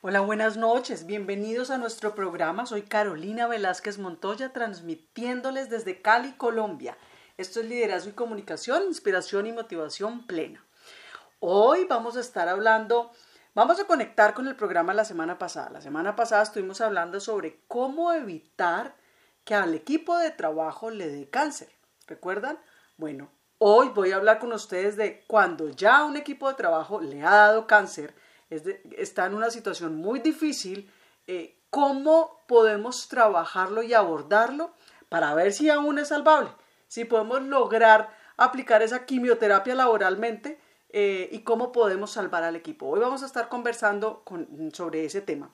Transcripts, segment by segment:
Hola, buenas noches. Bienvenidos a nuestro programa. Soy Carolina Velázquez Montoya, transmitiéndoles desde Cali, Colombia. Esto es Liderazgo y Comunicación, Inspiración y Motivación Plena. Hoy vamos a estar hablando, vamos a conectar con el programa la semana pasada. La semana pasada estuvimos hablando sobre cómo evitar que al equipo de trabajo le dé cáncer. ¿Recuerdan? Bueno, hoy voy a hablar con ustedes de cuando ya un equipo de trabajo le ha dado cáncer está en una situación muy difícil, eh, ¿cómo podemos trabajarlo y abordarlo para ver si aún es salvable? Si podemos lograr aplicar esa quimioterapia laboralmente eh, y cómo podemos salvar al equipo. Hoy vamos a estar conversando sobre ese tema.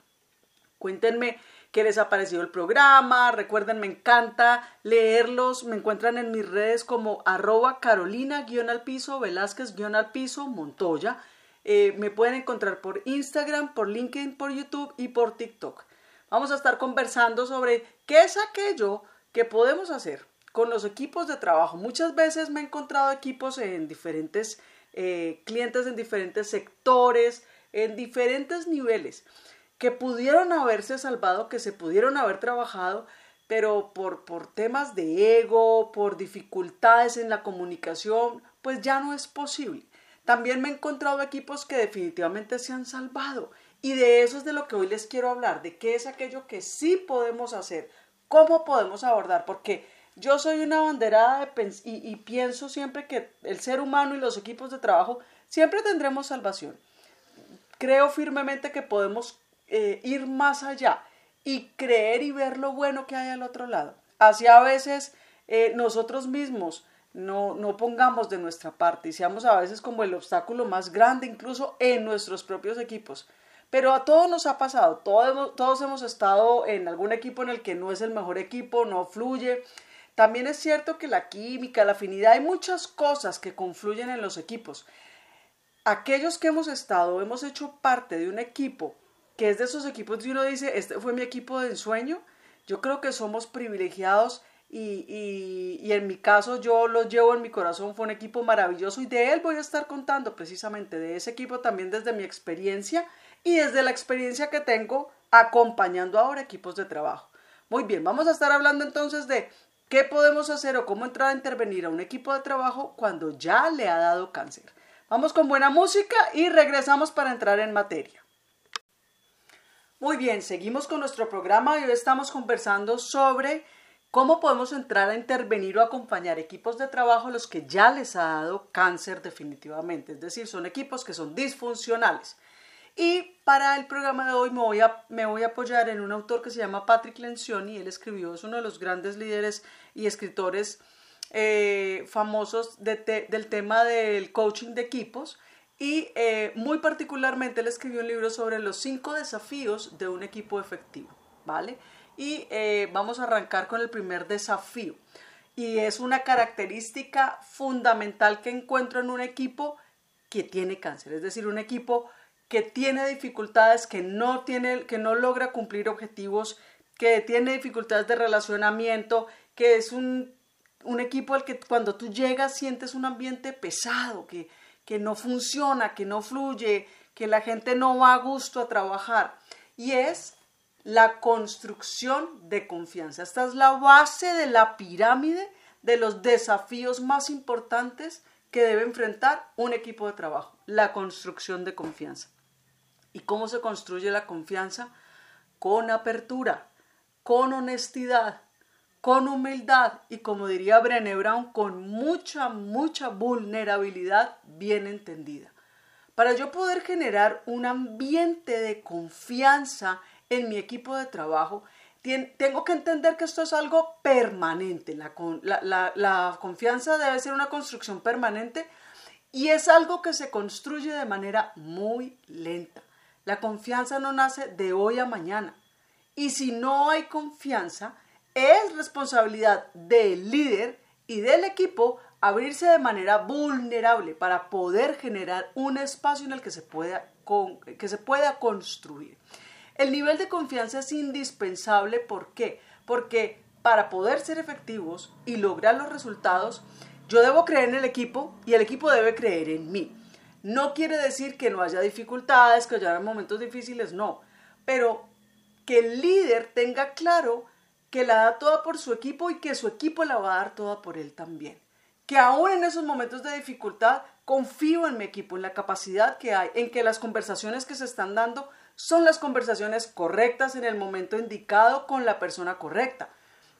Cuéntenme qué les ha parecido el programa. Recuerden, me encanta leerlos. Me encuentran en mis redes como arroba carolina-al piso, velázquez-al piso, montoya. Eh, me pueden encontrar por Instagram, por LinkedIn, por YouTube y por TikTok. Vamos a estar conversando sobre qué es aquello que podemos hacer con los equipos de trabajo. Muchas veces me he encontrado equipos en diferentes eh, clientes, en diferentes sectores, en diferentes niveles, que pudieron haberse salvado, que se pudieron haber trabajado, pero por, por temas de ego, por dificultades en la comunicación, pues ya no es posible. También me he encontrado equipos que definitivamente se han salvado. Y de eso es de lo que hoy les quiero hablar, de qué es aquello que sí podemos hacer, cómo podemos abordar, porque yo soy una banderada de y, y, pienso siempre que el ser humano y los equipos de trabajo siempre tendremos salvación. Creo firmemente que podemos eh, ir más allá y creer y ver lo bueno que hay al otro lado. Así a veces eh, nosotros mismos no, no pongamos de nuestra parte y seamos a veces como el obstáculo más grande incluso en nuestros propios equipos. Pero a todos nos ha pasado, todos, todos hemos estado en algún equipo en el que no es el mejor equipo, no fluye. También es cierto que la química, la afinidad, hay muchas cosas que confluyen en los equipos. Aquellos que hemos estado, hemos hecho parte de un equipo que es de esos equipos que uno dice, este fue mi equipo de ensueño, yo creo que somos privilegiados y, en mi caso yo lo llevo en mi corazón, fue un equipo maravilloso y de él voy a estar contando precisamente de ese equipo también desde mi experiencia y desde la experiencia que tengo acompañando ahora equipos de trabajo. Muy bien, vamos a estar hablando entonces de qué podemos hacer o cómo entrar a intervenir a un equipo de trabajo cuando ya le ha dado cáncer. Vamos con buena música y regresamos para entrar en materia. Muy bien, seguimos con nuestro programa y hoy estamos conversando sobre ¿Cómo podemos entrar a intervenir o acompañar equipos de trabajo los que ya les ha dado cáncer definitivamente? Es decir, son equipos que son disfuncionales. Y para el programa de hoy me voy a, me voy a apoyar en un autor que se llama Patrick Lencioni. Él escribió, es uno de los grandes líderes y escritores eh, famosos del tema del coaching de equipos. Y eh, muy particularmente él escribió un libro sobre los cinco desafíos de un equipo efectivo. ¿Vale? Y eh, vamos a arrancar con el primer desafío. Y es una característica fundamental que encuentro en un equipo que tiene cáncer, es decir, un equipo que tiene dificultades, que no, tiene, que no logra cumplir objetivos, que tiene dificultades de relacionamiento, que es un, un equipo al que cuando tú llegas sientes un ambiente pesado, que, que no funciona, que no fluye, que la gente no va a gusto a trabajar. Y es la construcción de confianza. Esta es la base de la pirámide de los desafíos más importantes que debe enfrentar un equipo de trabajo, la construcción de confianza. ¿Y cómo se construye la confianza? Con apertura, con honestidad, con humildad y como diría Brené Brown, con mucha, mucha vulnerabilidad bien entendida. Para yo poder generar un ambiente de confianza en mi equipo de trabajo, tengo que entender que esto es algo permanente. La, confianza debe ser una construcción permanente y es algo que se construye de manera muy lenta. La confianza no nace de hoy a mañana. Y si no hay confianza, es responsabilidad del líder y del equipo abrirse de manera vulnerable para poder generar un espacio en el que se pueda, que se pueda construir. El nivel de confianza es indispensable, ¿por qué? Porque para poder ser efectivos y lograr los resultados, yo debo creer en el equipo y el equipo debe creer en mí. No quiere decir que no haya dificultades, que haya momentos difíciles, no. pero que el líder tenga claro que la da toda por su equipo y que su equipo la va a dar toda por él también. Que aún en esos momentos de dificultad confío en mi equipo, en la capacidad que hay, en que las conversaciones que se están dando son las conversaciones correctas en el momento indicado con la persona correcta.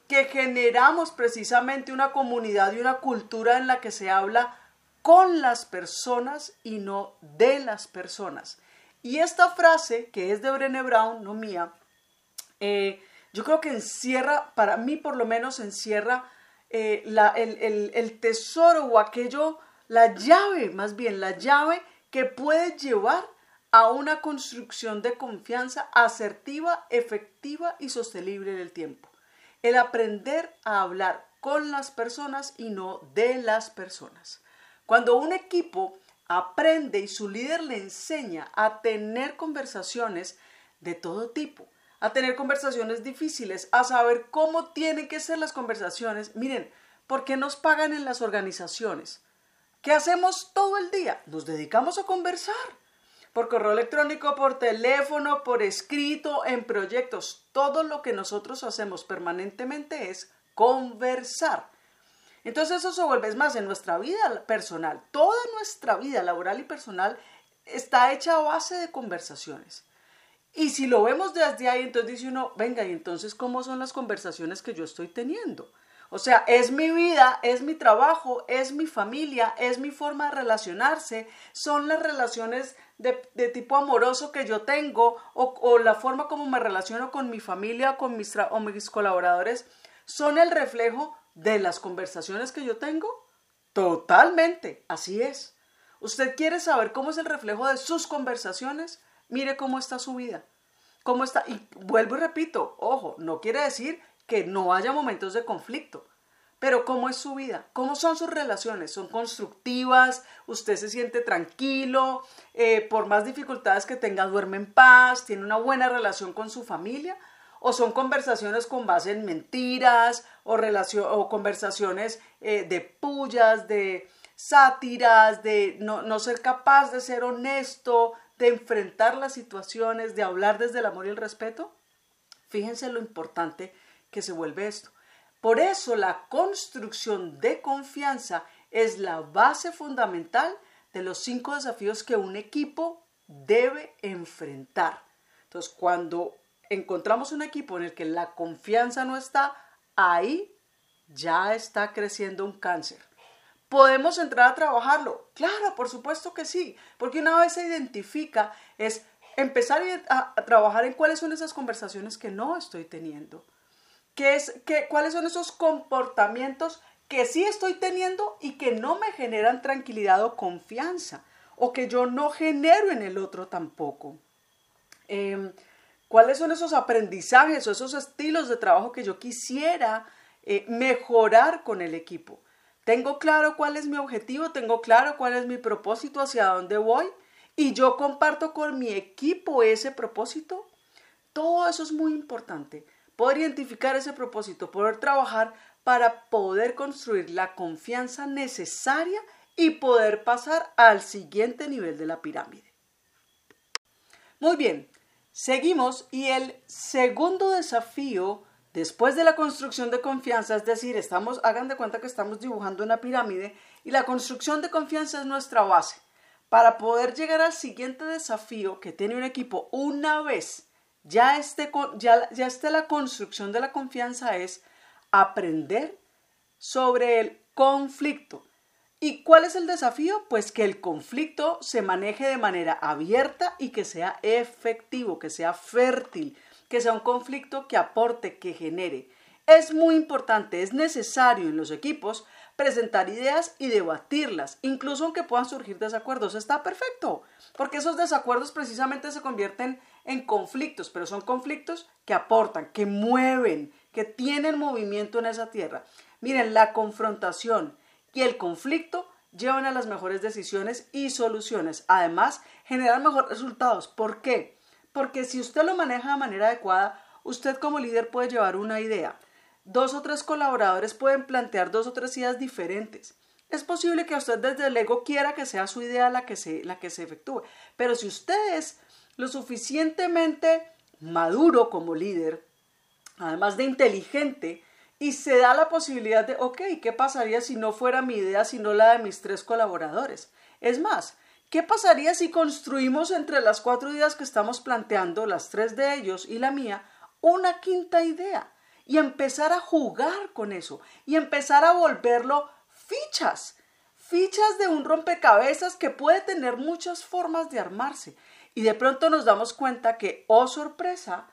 Que generamos precisamente una comunidad y una cultura en la que se habla con las personas y no de las personas. Y esta frase, que es de Brené Brown, no mía, eh, yo creo que encierra, para mí por lo menos encierra eh, el, el tesoro o aquello, la llave, más bien la llave que puede llevar a una construcción de confianza asertiva, efectiva y sostenible en el tiempo. El aprender a hablar con las personas y no de las personas. Cuando un equipo aprende y su líder le enseña a tener conversaciones de todo tipo, a tener conversaciones difíciles, a saber cómo tienen que ser las conversaciones. Miren, ¿por qué nos pagan en las organizaciones? ¿Qué hacemos todo el día? Nos dedicamos a conversar. Por correo electrónico, por teléfono, por escrito, en proyectos. Todo lo que nosotros hacemos permanentemente es conversar. Entonces eso se vuelve más en nuestra vida personal. Toda nuestra vida laboral y personal está hecha a base de conversaciones. Y si lo vemos desde ahí, entonces dice uno, venga, y entonces, ¿cómo son las conversaciones que yo estoy teniendo? O sea, es mi vida, es mi trabajo, es mi familia, es mi forma de relacionarse, son las relaciones de, tipo amoroso que yo tengo o, la forma como me relaciono con mi familia con mis, o mis colaboradores, son el reflejo de las conversaciones que yo tengo? Totalmente, así es. ¿Usted quiere saber cómo es el reflejo de sus conversaciones? Mire cómo está su vida. ¿Cómo está? Y vuelvo y repito, ojo, no quiere decir que no haya momentos de conflicto. Pero ¿cómo es su vida? ¿Cómo son sus relaciones? ¿Son constructivas? ¿Usted se siente tranquilo? Eh, por más dificultades que tenga, duerme en paz? ¿Tiene una buena relación con su familia? o son conversaciones con base en mentiras o, o conversaciones eh, de pullas, de sátiras, de no, no ser capaz de ser honesto, de enfrentar las situaciones, de hablar desde el amor y el respeto. Fíjense lo importante que se vuelve esto. Por eso la construcción de confianza es la base fundamental de los cinco desafíos que un equipo debe enfrentar. Entonces, cuando encontramos un equipo en el que la confianza no está, ahí ya está creciendo un cáncer. ¿Podemos entrar a trabajarlo? Claro, por supuesto que sí, porque una vez se identifica es empezar a, trabajar en cuáles son esas conversaciones que no estoy teniendo. ¿Qué es, qué, ¿Cuáles son esos comportamientos que sí estoy teniendo y que no me generan tranquilidad o confianza? O que yo no genero en el otro tampoco. Em, ¿Cuáles son esos aprendizajes o esos estilos de trabajo que yo quisiera eh, mejorar con el equipo? ¿Tengo claro cuál es mi objetivo? ¿Tengo claro cuál es mi propósito? ¿Hacia dónde voy? ¿Y yo comparto con mi equipo ese propósito? Todo eso es muy importante. Poder identificar ese propósito, poder trabajar para poder construir la confianza necesaria y poder pasar al siguiente nivel de la pirámide. Muy bien, Seguimos y el segundo desafío después de la construcción de confianza, es decir, estamos, hagan de cuenta que estamos dibujando una pirámide y la construcción de confianza es nuestra base. Para poder llegar al siguiente desafío que tiene un equipo una vez ya esté, ya, ya la construcción de la confianza es aprender sobre el conflicto. ¿Y cuál es el desafío? Pues que el conflicto se maneje de manera abierta y que sea efectivo, que sea fértil, que sea un conflicto que aporte, que genere. Es muy importante, es necesario en los equipos presentar ideas y debatirlas, incluso aunque puedan surgir desacuerdos. Está perfecto, porque esos desacuerdos precisamente se convierten en conflictos, pero son conflictos que aportan, que mueven, que tienen movimiento en esa tierra. Miren, la confrontación, y el conflicto llevan a las mejores decisiones y soluciones. Además, generan mejores resultados. ¿Por qué? Porque si usted lo maneja de manera adecuada, usted como líder puede llevar una idea. Dos o tres colaboradores pueden plantear dos o tres ideas diferentes. Es posible que usted desde el ego quiera que sea su idea la que se, la que se efectúe, pero si usted es lo suficientemente maduro como líder, además de inteligente, y se da la posibilidad de, ok, ¿qué pasaría si no fuera mi idea, sino la de mis tres colaboradores? Es más, ¿qué pasaría si construimos entre las cuatro ideas que estamos planteando, las tres de ellos y la mía, una quinta idea? Y empezar a jugar con eso y empezar a volverlo fichas, fichas de un rompecabezas que puede tener muchas formas de armarse. Y de pronto nos damos cuenta que, oh sorpresa,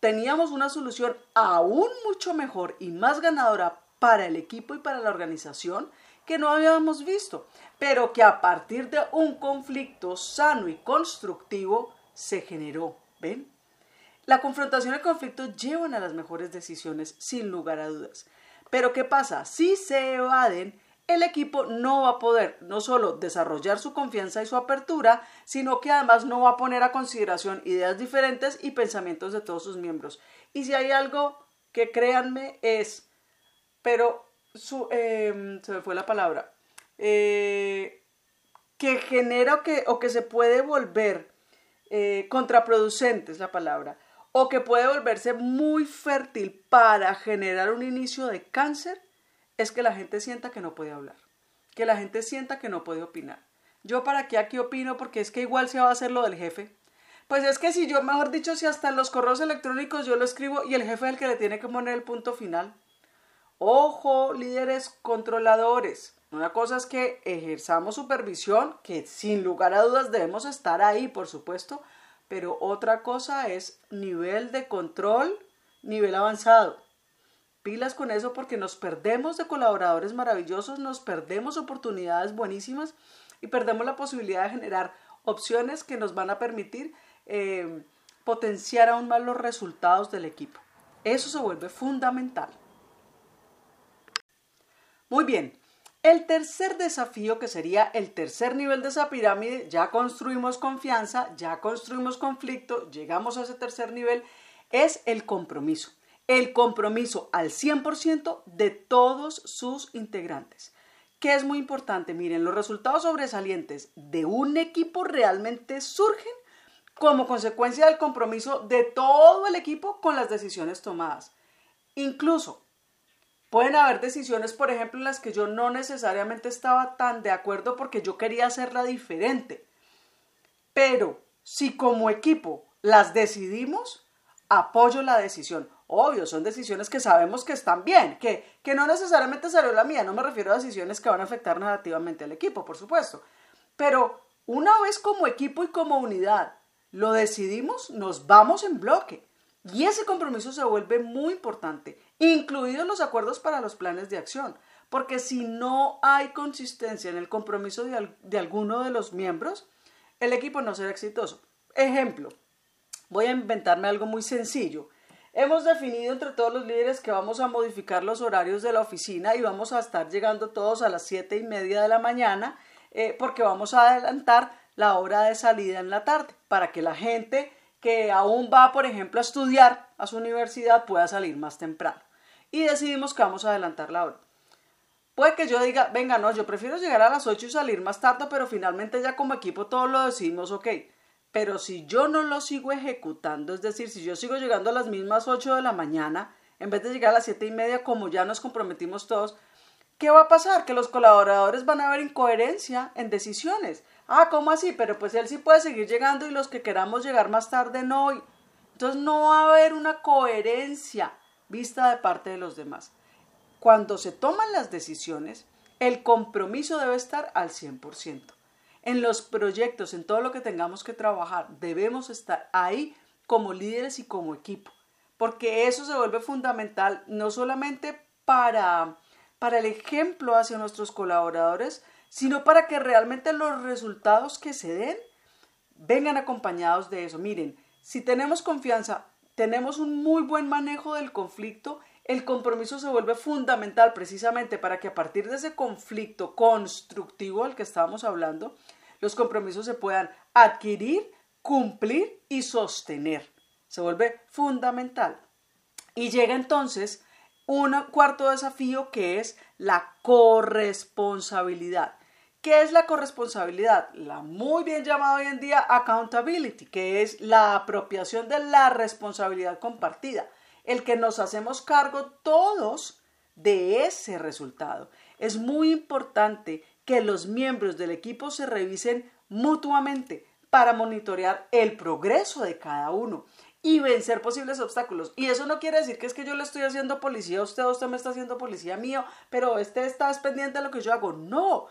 teníamos una solución aún mucho mejor y más ganadora para el equipo y para la organización que no habíamos visto, pero que a partir de un conflicto sano y constructivo se generó. ¿Ven? La confrontación y el conflicto llevan a las mejores decisiones, sin lugar a dudas. Pero ¿qué pasa? Si se evaden, el equipo no va a poder no solo desarrollar su confianza y su apertura, sino que además no va a poner a consideración ideas diferentes y pensamientos de todos sus miembros. Y si hay algo que créanme es, pero em, se me fue la palabra, eh, que genera o que, o que se puede volver eh, contraproducente es la palabra, o que puede volverse muy fértil para generar un inicio de cáncer, es que la gente sienta que no puede hablar, que la gente sienta que no puede opinar. Yo para qué aquí opino porque es que igual se va a hacer lo del jefe. Pues es que si yo, mejor dicho, si hasta en los correos electrónicos yo lo escribo y el jefe es el que le tiene que poner el punto final. Ojo, líderes controladores. Una cosa es que ejerzamos supervisión, que sin lugar a dudas debemos estar ahí, por supuesto, pero otra cosa es nivel de control, nivel avanzado con eso porque nos perdemos de colaboradores maravillosos, nos perdemos oportunidades buenísimas y perdemos la posibilidad de generar opciones que nos van a permitir eh, potenciar aún más los resultados del equipo. Eso se vuelve fundamental. Muy bien, el tercer desafío, que sería el tercer nivel de esa pirámide, ya construimos confianza, ya construimos conflicto, llegamos a ese tercer nivel, es el compromiso el compromiso al 100% de todos sus integrantes. ¿Qué es muy importante? Miren, los resultados sobresalientes de un equipo realmente surgen como consecuencia del compromiso de todo el equipo con las decisiones tomadas. Incluso pueden haber decisiones, por ejemplo, en las que yo no necesariamente estaba tan de acuerdo porque yo quería hacerla diferente. Pero si como equipo las decidimos, apoyo la decisión. Obvio, son decisiones que sabemos que están bien, que, que no necesariamente salió la mía, no me refiero a decisiones que van a afectar negativamente al equipo, por supuesto. Pero una vez como equipo y como unidad lo decidimos, nos vamos en bloque. Y ese compromiso se vuelve muy importante, incluidos los acuerdos para los planes de acción. Porque si no hay consistencia en el compromiso de, de alguno de los miembros, el equipo no será exitoso. Ejemplo, voy a inventarme algo muy sencillo. Hemos definido entre todos los líderes que vamos a modificar los horarios de la oficina y vamos a estar llegando todos a las siete y media de la mañana eh, porque vamos a adelantar la hora de salida en la tarde para que la gente que aún va, por ejemplo, a estudiar a su universidad pueda salir más temprano. Y decidimos que vamos a adelantar la hora. Puede que yo diga, venga, no, yo prefiero llegar a las 8 y salir más tarde, pero finalmente ya como equipo todos lo decidimos, ok. Pero si yo no lo sigo ejecutando, es decir, si yo sigo llegando a las mismas 8 de la mañana, en vez de llegar a las siete y media, como ya nos comprometimos todos, ¿qué va a pasar? Que los colaboradores van a ver incoherencia en decisiones. Ah, ¿cómo así? Pero pues él sí puede seguir llegando y los que queramos llegar más tarde no. Entonces no va a haber una coherencia vista de parte de los demás. Cuando se toman las decisiones, el compromiso debe estar al 100% en los proyectos, en todo lo que tengamos que trabajar, debemos estar ahí como líderes y como equipo, porque eso se vuelve fundamental no solamente para, para el ejemplo hacia nuestros colaboradores, sino para que realmente los resultados que se den vengan acompañados de eso. Miren, si tenemos confianza, tenemos un muy buen manejo del conflicto, el compromiso se vuelve fundamental precisamente para que a partir de ese conflicto constructivo al que estábamos hablando, los compromisos se puedan adquirir, cumplir y sostener. Se vuelve fundamental. Y llega entonces un cuarto desafío que es la corresponsabilidad. ¿Qué es la corresponsabilidad? La muy bien llamada hoy en día accountability, que es la apropiación de la responsabilidad compartida, el que nos hacemos cargo todos de ese resultado. Es muy importante que los miembros del equipo se revisen mutuamente para monitorear el progreso de cada uno y vencer posibles obstáculos. Y eso no quiere decir que es que yo le estoy haciendo policía a usted, usted me está haciendo policía mío, pero este está pendiente de lo que yo hago. No,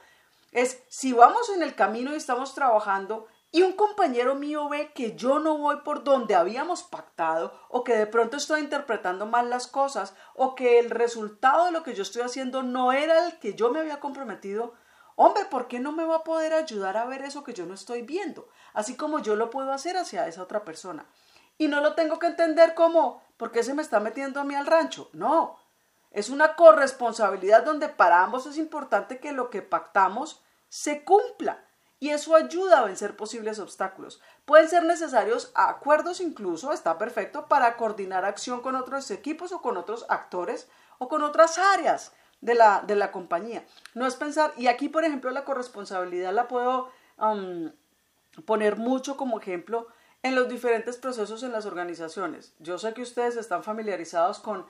es si vamos en el camino y estamos trabajando y un compañero mío ve que yo no voy por donde habíamos pactado o que de pronto estoy interpretando mal las cosas o que el resultado de lo que yo estoy haciendo no era el que yo me había comprometido, hombre, ¿por qué no me va a poder ayudar a ver eso que yo no estoy viendo? Así como yo lo puedo hacer hacia esa otra persona. Y no lo tengo que entender como, ¿por qué se me está metiendo a mí al rancho? No, es una corresponsabilidad donde para ambos es importante que lo que pactamos se cumpla y eso ayuda a vencer posibles obstáculos. Pueden ser necesarios acuerdos incluso, está perfecto, para coordinar acción con otros equipos o con otros actores o con otras áreas de la, de la compañía. No es pensar, y aquí por ejemplo la corresponsabilidad la puedo poner mucho como ejemplo en los diferentes procesos en las organizaciones. Yo sé que ustedes están familiarizados con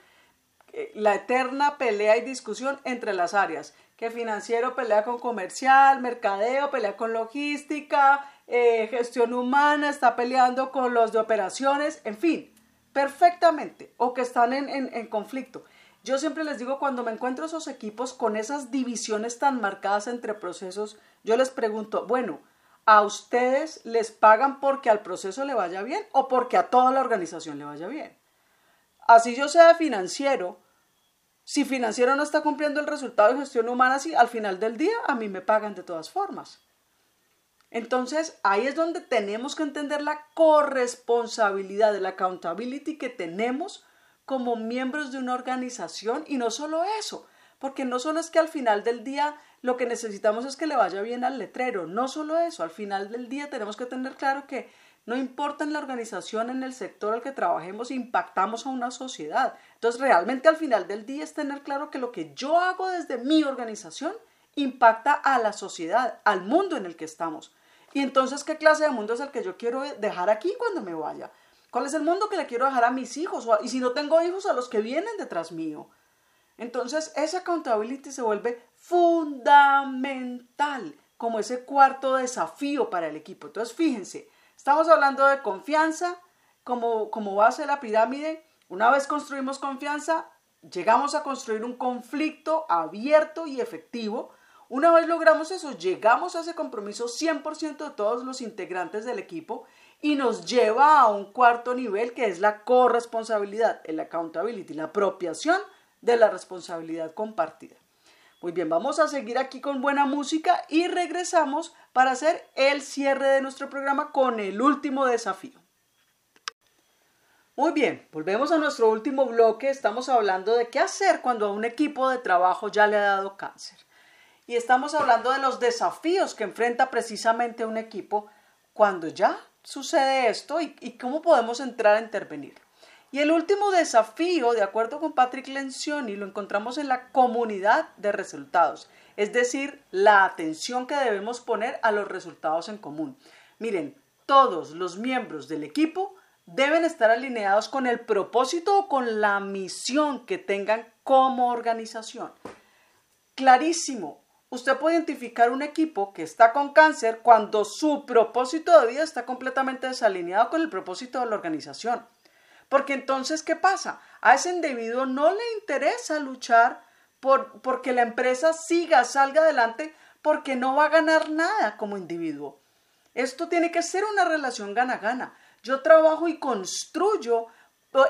eh, la eterna pelea y discusión entre las áreas que financiero pelea con comercial, mercadeo pelea con logística, eh, gestión humana está peleando con los de operaciones, en fin, perfectamente, o que están en, en conflicto. Yo siempre les digo, cuando me encuentro esos equipos con esas divisiones tan marcadas entre procesos, yo les pregunto, bueno, ¿a ustedes les pagan porque al proceso le vaya bien o porque a toda la organización le vaya bien? Así yo sea financiero, si financiero no está cumpliendo el resultado de gestión humana, sí, al final del día a mí me pagan de todas formas. Entonces, ahí es donde tenemos que entender la corresponsabilidad, la accountability que tenemos como miembros de una organización y no solo eso, porque no solo es que al final del día lo que necesitamos es que le vaya bien al letrero, no solo eso, al final del día tenemos que tener claro que no importa en la organización, en el sector al que trabajemos, impactamos a una sociedad. Entonces, realmente al final del día es tener claro que lo que yo hago desde mi organización impacta a la sociedad, al mundo en el que estamos. Y entonces, ¿qué clase de mundo es el que yo quiero dejar aquí cuando me vaya? ¿Cuál es el mundo que le quiero dejar a mis hijos? Y si no tengo hijos, a los que vienen detrás mío. Entonces, esa accountability se vuelve fundamental como ese cuarto desafío para el equipo. Entonces, fíjense, Estamos hablando de confianza como, como base de la pirámide. Una vez construimos confianza, llegamos a construir un conflicto abierto y efectivo. Una vez logramos eso, llegamos a ese compromiso 100% de todos los integrantes del equipo y nos lleva a un cuarto nivel que es la corresponsabilidad, el accountability, la apropiación de la responsabilidad compartida. Muy bien, vamos a seguir aquí con buena música y regresamos para hacer el cierre de nuestro programa con el último desafío. Muy bien, volvemos a nuestro último bloque. Estamos hablando de qué hacer cuando a un equipo de trabajo ya le ha dado cáncer. Y estamos hablando de los desafíos que enfrenta precisamente un equipo cuando ya sucede esto y, cómo podemos entrar a intervenir. Y el último desafío, de acuerdo con Patrick Lencioni, lo encontramos en la comunidad de resultados, es decir, la atención que debemos poner a los resultados en común. Miren, todos los miembros del equipo deben estar alineados con el propósito o con la misión que tengan como organización. Clarísimo, usted puede identificar un equipo que está con cáncer cuando su propósito de vida está completamente desalineado con el propósito de la organización. Porque entonces, ¿qué pasa? A ese individuo no le interesa luchar por, porque la empresa siga, salga adelante, porque no va a ganar nada como individuo. Esto tiene que ser una relación gana-gana. Yo trabajo y construyo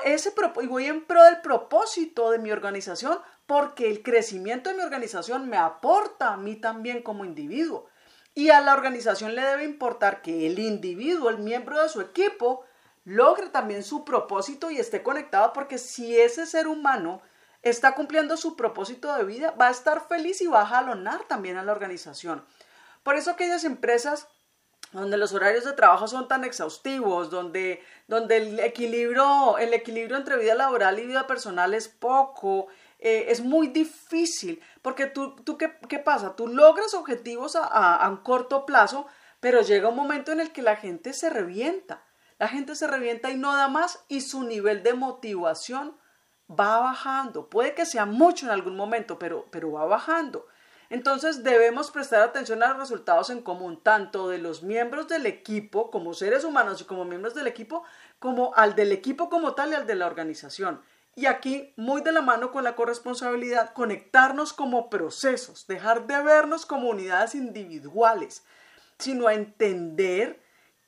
ese y voy en pro del propósito de mi organización porque el crecimiento de mi organización me aporta a mí también como individuo. Y a la organización le debe importar que el individuo, el miembro de su equipo, logre también su propósito y esté conectado, porque si ese ser humano está cumpliendo su propósito de vida, va a estar feliz y va a jalonar también a la organización. Por eso aquellas empresas donde los horarios de trabajo son tan exhaustivos, donde, donde el, el equilibrio entre vida laboral y vida personal es poco, eh, es muy difícil, porque tú, tú ¿qué, qué pasa? Tú logras objetivos a, a, un corto plazo, pero llega un momento en el que la gente se revienta. La gente se revienta y no da más y su nivel de motivación va bajando. Puede que sea mucho en algún momento, pero, pero va bajando. Entonces debemos prestar atención a los resultados en común, tanto de los miembros del equipo como seres humanos y como miembros del equipo, como al del equipo como tal y al de la organización. Y aquí, muy de la mano con la corresponsabilidad, conectarnos como procesos, dejar de vernos como unidades individuales, sino entender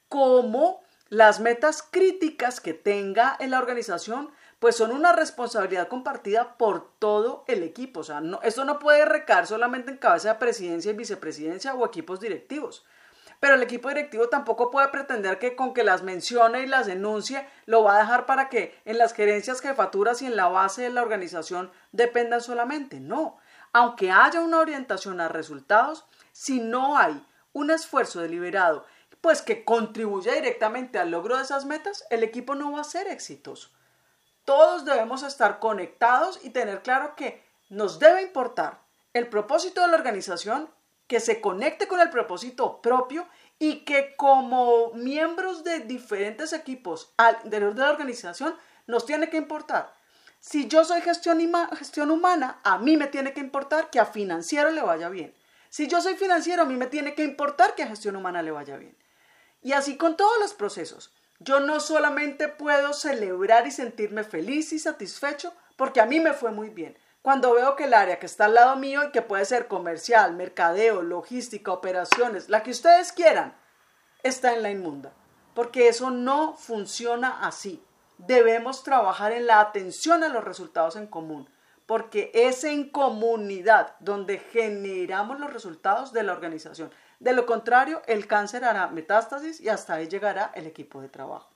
cómo las metas críticas que tenga en la organización pues son una responsabilidad compartida por todo el equipo. O sea, no, esto no puede recaer solamente en cabeza de presidencia y vicepresidencia o equipos directivos. Pero el equipo directivo tampoco puede pretender que con que las mencione y las denuncie lo va a dejar para que en las gerencias, jefaturas y en la base de la organización dependan solamente. No. Aunque haya una orientación a resultados, si no hay un esfuerzo deliberado, pues que contribuya directamente al logro de esas metas, el equipo no va a ser exitoso. Todos debemos estar conectados y tener claro que nos debe importar el propósito de la organización, que se conecte con el propósito propio y que como miembros de diferentes equipos al interior de la organización nos tiene que importar. Si yo soy gestión, gestión humana, a mí me tiene que importar que a financiero le vaya bien. Si yo soy financiero, a mí me tiene que importar que a gestión humana le vaya bien. Y así con todos los procesos. Yo no solamente puedo celebrar y sentirme feliz y satisfecho porque a mí me fue muy bien. Cuando veo que el área que está al lado mío y que puede ser comercial, mercadeo, logística, operaciones, la que ustedes quieran, está en la inmunda. Porque eso no funciona así. Debemos trabajar en la atención a los resultados en común, porque es en comunidad donde generamos los resultados de la organización. De lo contrario, el cáncer hará metástasis y hasta ahí llegará el equipo de trabajo.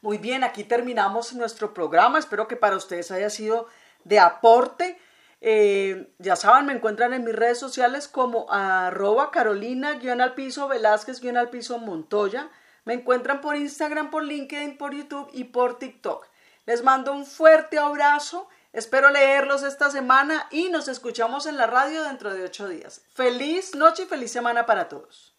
Muy bien, aquí terminamos nuestro programa. Espero que para ustedes haya sido de aporte. Eh, ya saben, me encuentran en mis redes sociales como arroba carolina al piso velázquez al piso montoya. Me encuentran por Instagram, por LinkedIn, por YouTube y por TikTok. Les mando un fuerte abrazo Espero leerlos esta semana y nos escuchamos en la radio dentro de ocho días. Feliz noche y feliz semana para todos.